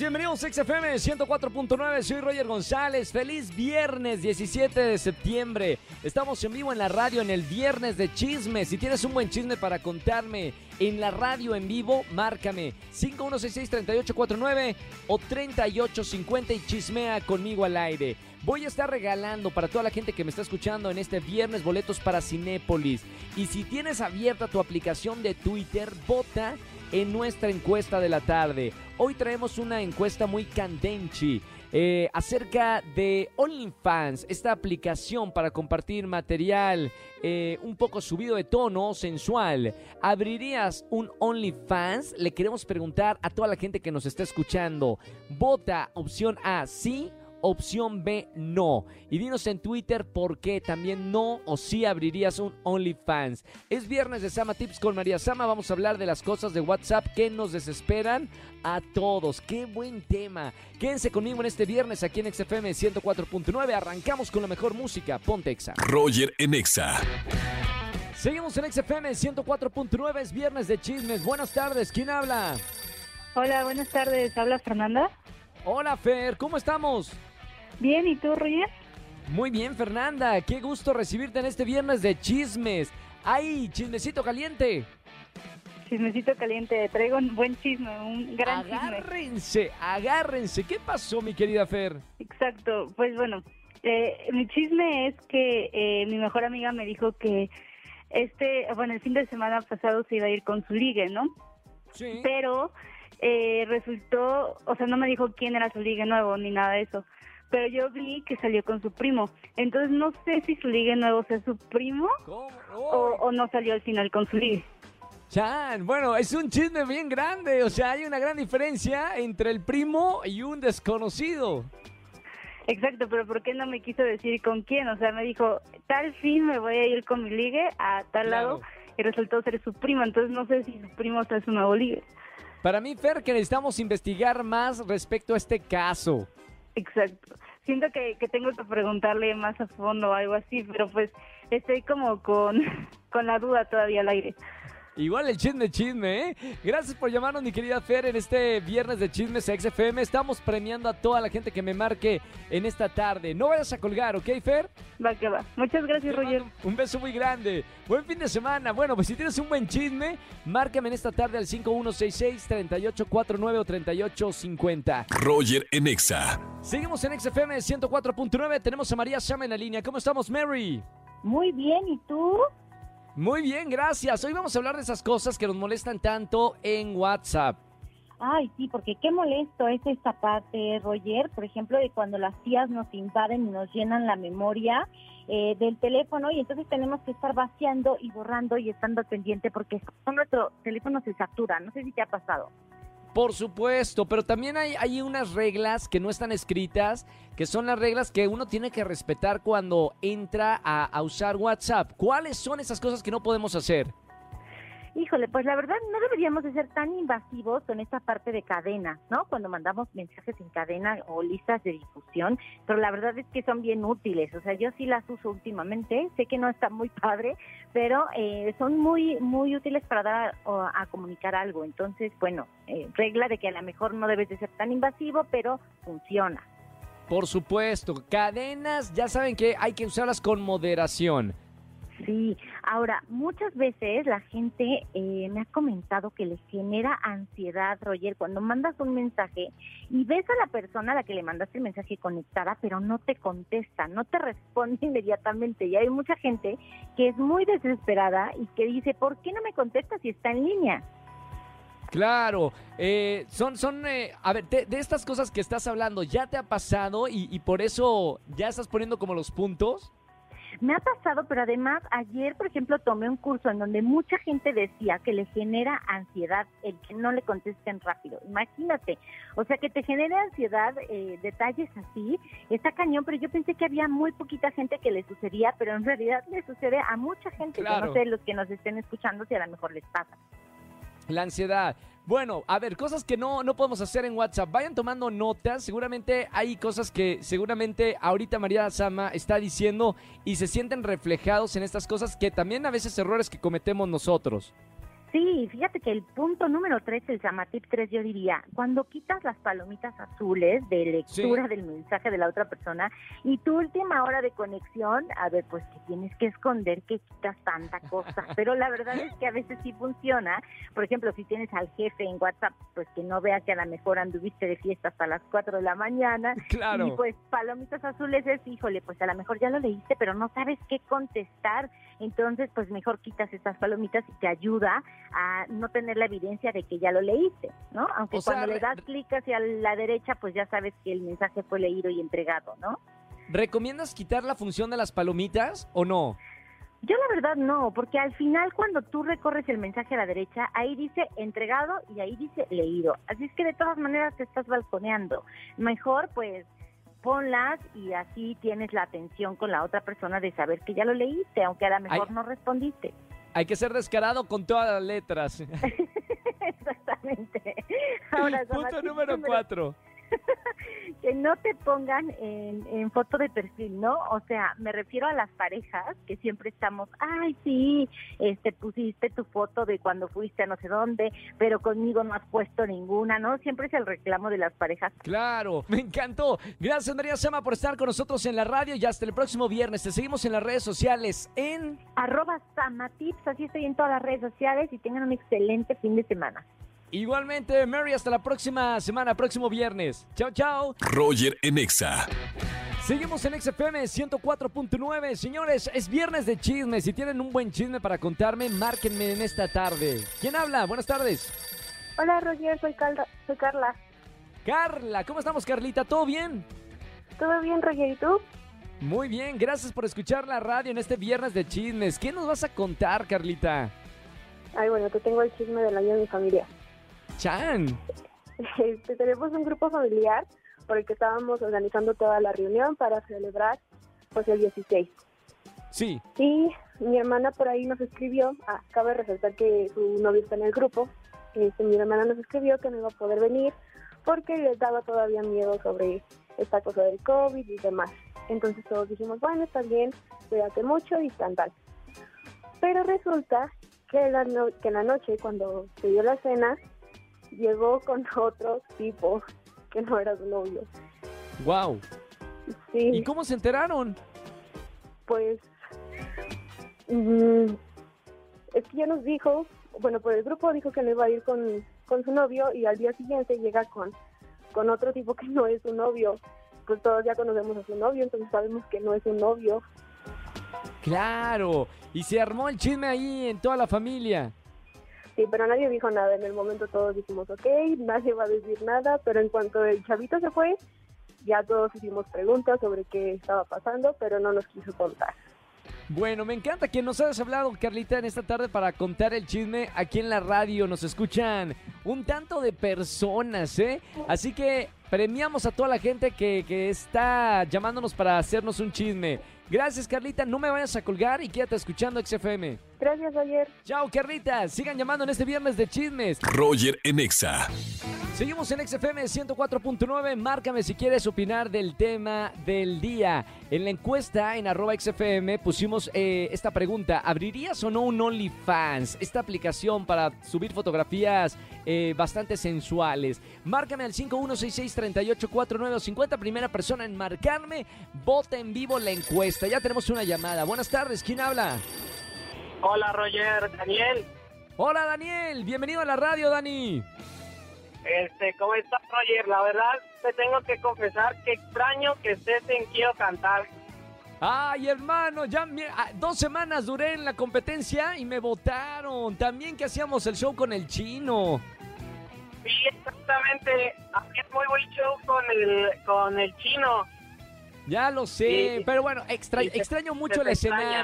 bienvenidos a XFM 104.9, soy Roger González, feliz viernes 17 de septiembre, estamos en vivo en la radio en el viernes de chismes, si tienes un buen chisme para contarme en la radio en vivo, márcame. 5166-3849 o 3850 y chismea conmigo al aire. Voy a estar regalando para toda la gente que me está escuchando en este viernes boletos para Cinépolis. Y si tienes abierta tu aplicación de Twitter, vota en nuestra encuesta de la tarde. Hoy traemos una encuesta muy candenchi. eh, acerca de OnlyFans, esta aplicación para compartir material eh, un poco subido de tono, sensual. ¿Abrirías un OnlyFans? Le queremos preguntar a toda la gente que nos está escuchando. Vota opción A, sí Opción B, no. Y dinos en Twitter por qué también no o sí abrirías un OnlyFans. Es viernes de Sama Tips con María Sama. Vamos a hablar de las cosas de WhatsApp que nos desesperan a todos. Qué buen tema. Quédense conmigo en este viernes aquí en XFM 104.9. Arrancamos con la mejor música. Ponte Exa. Roger en Exa. Seguimos en XFM 104.9. Es viernes de chismes. Buenas tardes. ¿Quién habla? Hola, buenas tardes. ¿Habla Fernanda? Hola Fer, ¿cómo estamos? Bien, ¿y tú, Roger? Muy bien, Fernanda. Qué gusto recibirte en este viernes de chismes. ¡Ay, chismecito caliente! Chismecito caliente. Traigo un buen chisme, un gran chisme. agárrense, agárrense. ¿Qué pasó, mi querida Fer? Exacto. Pues bueno, eh, mi chisme es que eh, mi mejor amiga me dijo que este, bueno, el fin de semana pasado se iba a ir con su ligue, ¿no? Sí. Pero eh, resultó, o sea, no me dijo quién era su ligue nuevo ni nada de eso. Pero yo vi que salió con su primo. Entonces no sé si su ligue nuevo sea su primo o, o no salió al final con su ligue. Chan, bueno, es un chisme bien grande. O sea, hay una gran diferencia entre el primo y un desconocido. Exacto, pero ¿por qué no me quiso decir con quién? O sea, me dijo, tal fin me voy a ir con mi ligue a tal Claro. lado y resultó ser su primo. Entonces no sé si su primo está su nuevo ligue. Para mí, Fer, que necesitamos investigar más respecto a este caso. Exacto. Siento que, que tengo que preguntarle más a fondo o algo así, pero pues estoy como con, con la duda todavía al aire. Igual el chisme, chisme, ¿eh? Gracias por llamarnos, mi querida Fer, en este viernes de Chismes XFM. Estamos premiando a toda la gente que me marque en esta tarde. No vayas a colgar, ¿ok, Fer? Va que va. Muchas gracias, Te Roger. Un beso muy grande. Buen fin de semana. Bueno, pues si tienes un buen chisme, márcame en esta tarde al 5166-3849 o 3850. Roger en Exa. Seguimos en XFM 104.9. Tenemos a María Shama en la línea. ¿Cómo estamos, Mary? Muy bien, ¿y tú? Muy bien, gracias. Hoy vamos a hablar de esas cosas que nos molestan tanto en WhatsApp. Ay, sí, porque qué molesto es esta parte, Roger, por ejemplo, de cuando las tías nos invaden y nos llenan la memoria eh, del teléfono y entonces tenemos que estar vaciando y borrando y estando pendiente porque nuestro teléfono se satura. No sé si te ha pasado. Por supuesto, pero también hay, unas reglas que no están escritas, que son las reglas que uno tiene que respetar cuando entra a usar WhatsApp. ¿Cuáles son esas cosas que no podemos hacer? Híjole, pues la verdad no deberíamos de ser tan invasivos con esta parte de cadena, ¿no? Cuando mandamos mensajes en cadena o listas de difusión, pero la verdad es que son bien útiles, o sea, yo sí las uso últimamente, sé que no está muy padre, pero eh, son muy muy útiles para dar o, a comunicar algo, entonces, bueno, eh, regla de que a lo mejor no debes de ser tan invasivo, pero funciona. Por supuesto, cadenas, ya saben que hay que usarlas con moderación. Sí, ahora, muchas veces la gente eh, me ha comentado que les genera ansiedad, Roger, cuando mandas un mensaje y ves a la persona a la que le mandaste el mensaje conectada, pero no te contesta, no te responde inmediatamente. Y hay mucha gente que es muy desesperada y que dice, ¿por qué no me contesta si está en línea? Claro, eh, son, son, eh, a ver, de, de estas cosas que estás hablando, ¿ya te ha pasado y, y por eso ya estás poniendo como los puntos? Me ha pasado, pero además ayer, por ejemplo, tomé un curso en donde mucha gente decía que le genera ansiedad el que no le contesten rápido. Imagínate, o sea, que te genere ansiedad eh, detalles así, está cañón, pero yo pensé que había muy poquita gente que le sucedía, pero en realidad le sucede a mucha gente. Yo Claro. no sé los que nos estén escuchando si a lo mejor les pasa. La ansiedad. Bueno, a ver, cosas que no, no podemos hacer en WhatsApp. Vayan tomando notas. Seguramente hay cosas que seguramente ahorita María Sama está diciendo y se sienten reflejados en estas cosas que también a veces errores que cometemos nosotros. Sí, fíjate que el punto número tres, el Samatip 3, yo diría, cuando quitas las palomitas azules de lectura del mensaje de la otra persona y tu última hora de conexión, a ver, pues que tienes que esconder que quitas tanta cosa, pero la verdad es que a veces sí funciona. Por ejemplo, si tienes al jefe en WhatsApp, pues que no vea que a lo mejor anduviste de fiesta hasta las 4 de la mañana. Claro. Y pues palomitas azules es, híjole, pues a lo mejor ya lo leíste, pero no sabes qué contestar. Entonces, pues mejor quitas estas palomitas y te ayuda a no tener la evidencia de que ya lo leíste, ¿no? Aunque O sea, cuando le das clic hacia la derecha, pues ya sabes que el mensaje fue leído y entregado, ¿no? ¿Recomiendas quitar la función de las palomitas o no? Yo la verdad no, porque al final cuando tú recorres el mensaje a la derecha, ahí dice entregado y ahí dice leído. Así es que de todas maneras te estás balconeando. Mejor pues ponlas y así tienes la atención con la otra persona de saber que ya lo leíste, aunque a lo mejor no respondiste. Hay que ser descarado con todas las letras. Exactamente. Ahora, Punto número cuatro. que no te pongan en, en foto de perfil, ¿no? O sea, me refiero a las parejas que siempre estamos, ay, sí, este, pusiste tu foto de cuando fuiste a no sé dónde, pero conmigo no has puesto ninguna, ¿no? Siempre es el reclamo de las parejas. Claro, me encantó. Gracias María Sama por estar con nosotros en la radio y hasta el próximo viernes. Te seguimos en las redes sociales en... Arroba Samatips, así estoy en todas las redes sociales y tengan un excelente fin de semana. Igualmente, Mary, hasta la próxima semana, próximo viernes. Chao, chao. Roger en Exa. Seguimos en XFM 104.9. Señores, es viernes de chismes. Si tienen un buen chisme para contarme, márquenme en esta tarde. ¿Quién habla? Buenas tardes. Hola Roger, soy, Calda- soy Carla. Carla, ¿cómo estamos, Carlita? ¿Todo bien? ¿Todo bien Roger y tú? Muy bien, gracias por escuchar la radio en este viernes de chismes. ¿Qué nos vas a contar, Carlita? Ay, bueno, te tengo el chisme del año de mi familia. Chan. Este, tenemos un grupo familiar por el que estábamos organizando toda la reunión para celebrar pues el 16. Sí, Y mi hermana por ahí nos escribió, ah, cabe resaltar que su novio está en el grupo, este, mi hermana nos escribió que no iba a poder venir porque les daba todavía miedo sobre esta cosa del COVID y demás. Entonces todos dijimos, bueno, está bien, cuídate mucho y tan tal. Pero resulta que, la no- que en la noche, cuando se dio la cena, llegó con otro tipo que no era su novio. wow. Sí. ¿Y cómo se enteraron? pues mm, es que ya nos dijo, bueno, por el grupo dijo que no iba a ir con, con su novio y al día siguiente llega con, con otro tipo que no es su novio. Pues todos ya conocemos a su novio, entonces sabemos que no es su novio. Claro. Y se armó el chisme ahí en toda la familia. Pero nadie dijo nada. En el momento todos dijimos, ok, nadie va a decir nada, pero en cuanto el chavito se fue, ya todos hicimos preguntas sobre qué estaba pasando, pero no nos quiso contar. Bueno, me encanta que nos hayas hablado, Carlita, en esta tarde para contar el chisme aquí en la radio. Nos escuchan un tanto de personas, ¿eh? Así que premiamos a toda la gente que, que está llamándonos para hacernos un chisme. Gracias, Carlita. No me vayas a colgar y quédate escuchando XFM. Gracias, ayer. Chao, Carlita. Sigan llamando en este viernes de chismes. Roger en Exa. Seguimos en XFM 104.9. Márcame si quieres opinar del tema del día. En la encuesta en arroba XFM pusimos eh, esta pregunta. ¿Abrirías o no un OnlyFans? Esta aplicación para subir fotografías eh, bastante sensuales. Márcame al 5166-3849 50. Primera persona en marcarme. Vota en vivo la encuesta. Ya tenemos una llamada. Buenas tardes. ¿Quién habla? Hola Roger, Daniel. Hola Daniel. Bienvenido a la radio, Dani. Este, ¿cómo estás Roger? La verdad te tengo que confesar que extraño que estés en Quiero Cantar. Ay, hermano, ya ah, dos semanas duré en la competencia y me votaron. También que hacíamos el show con el chino. Sí, exactamente. Hacías muy buen show con el, con el chino. Ya lo sé, Sí. pero bueno, extra- extraño mucho el extraña.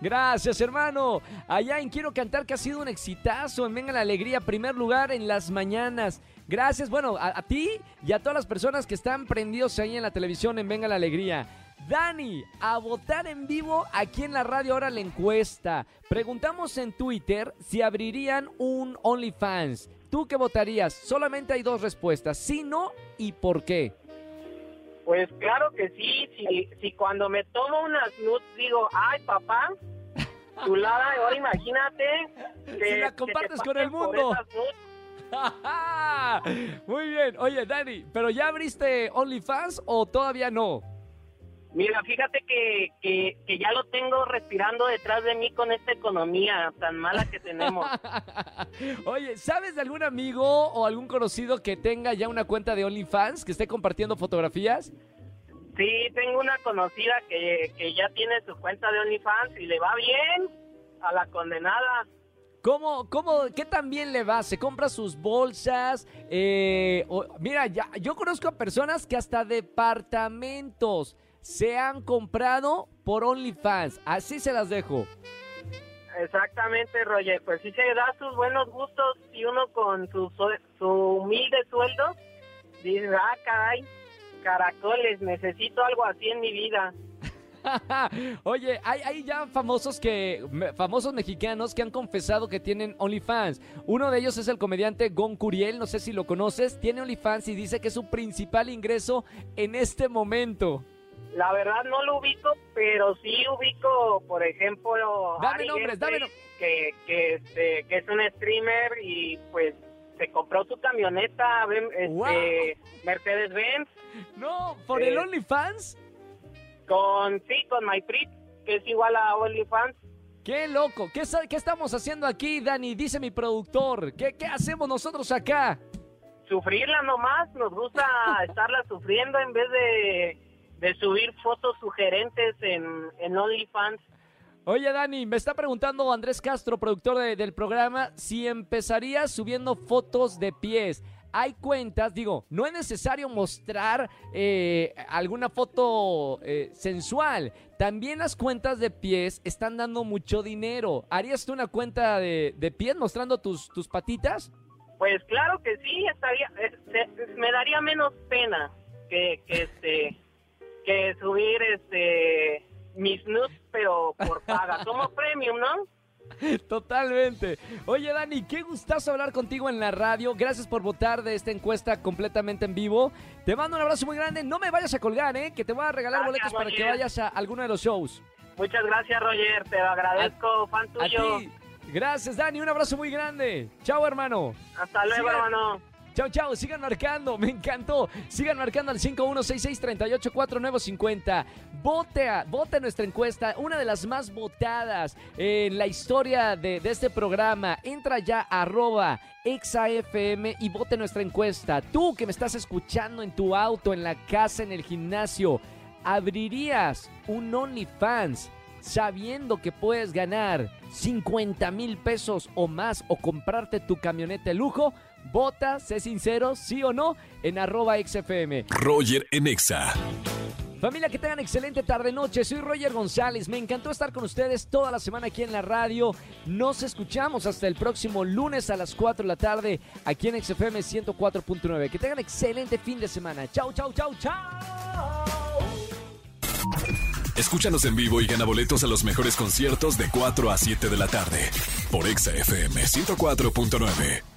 Gracias, hermano. Allá en Quiero Cantar, que ha sido un exitazo en Venga la Alegría, primer lugar en las mañanas. Gracias, bueno, a, ti y a todas las personas que están prendidos ahí en la televisión en Venga la Alegría. Dani, a votar en vivo aquí en la radio ahora la encuesta. Preguntamos en Twitter si abrirían un OnlyFans. ¿Tú ¿tú qué votarías? Solamente hay dos respuestas, sí, no y por qué. Pues claro que sí, si, si cuando me tomo unas nudes digo, ay papá, chulada, ahora imagínate. Si la compartes con el mundo. Muy bien. Oye, Dani, ¿pero ya abriste OnlyFans o todavía no? Mira, fíjate que, que, que, ya lo tengo respirando detrás de mí con esta economía tan mala que tenemos. Oye, ¿sabes de algún amigo o algún conocido que tenga ya una cuenta de OnlyFans, que esté compartiendo fotografías? Sí, tengo una conocida que, que ya tiene su cuenta de OnlyFans y le va bien a la condenada. ¿Cómo, cómo, qué tan bien le va? ¿Se compra sus bolsas? Eh, mira, ya, yo conozco a personas que hasta departamentos se han comprado por OnlyFans. Así se las dejo. Exactamente, Roger. Pues sí se da sus buenos gustos y uno con su, su humilde sueldo dice, ah, caray, caracoles, necesito algo así en mi vida. Oye, hay, ya famosos que famosos mexicanos que han confesado que tienen OnlyFans. Uno de ellos es el comediante Gon Curiel, no sé si lo conoces, tiene OnlyFans y dice que es su principal ingreso en este momento. La verdad no lo ubico, pero sí ubico, por ejemplo, dame nombres, dame que, que, este, que es un streamer y pues se compró su camioneta este, Mercedes Benz. No, por el eh, OnlyFans. Con, sí, con MyPrit, que es igual a OnlyFans. ¡Qué loco! ¿Qué, ¿Qué estamos haciendo aquí, Dani? Dice mi productor. ¿Qué, ¿Qué hacemos nosotros acá? Sufrirla nomás. Nos gusta estarla sufriendo en vez de, de subir fotos sugerentes en, en OnlyFans. Oye, Dani, me está preguntando Andrés Castro, productor del programa, si empezarías subiendo fotos de pies hay cuentas, digo, no es necesario mostrar eh, alguna foto eh, sensual. También las cuentas de pies están dando mucho dinero. ¿Harías tú una cuenta de, pies mostrando tus, tus patitas? Pues claro que sí, estaría, me daría menos pena que, que este que subir este mis nudes pero por paga. Somos premium, ¿no? Totalmente. Oye, Dani, qué gustazo hablar contigo en la radio. Gracias por votar de esta encuesta completamente en vivo. Te mando un abrazo muy grande. No me vayas a colgar, ¿eh? Que te voy a regalar boletos para que vayas a alguno de los shows. Muchas gracias, Roger. Te lo agradezco, fan tuyo. Gracias, Dani. Un abrazo muy grande. Chao, hermano. Hasta luego, hermano. Chao, chao, sigan marcando, me encantó. Sigan marcando al 5166-384950. Vote, vote nuestra encuesta, una de las más votadas en la historia de, este programa. Entra ya a arroba exafm y vote nuestra encuesta. Tú que me estás escuchando en tu auto, en la casa, en el gimnasio, ¿abrirías un OnlyFans? sabiendo que puedes ganar 50 mil pesos o más o comprarte tu camioneta de lujo, Vota, sé sincero, sí o no, en arroba XFM. Roger en Exa. Familia, que tengan excelente tarde-noche. Soy Roger González. Me encantó estar con ustedes toda la semana aquí en la radio. Nos escuchamos hasta el próximo lunes a las 4 de la tarde aquí en XFM 104.9. Que tengan excelente fin de semana. Chau, chau, chau, chau. Escúchanos en vivo y gana boletos a los mejores conciertos de 4 a 7 de la tarde por XFM 104.9.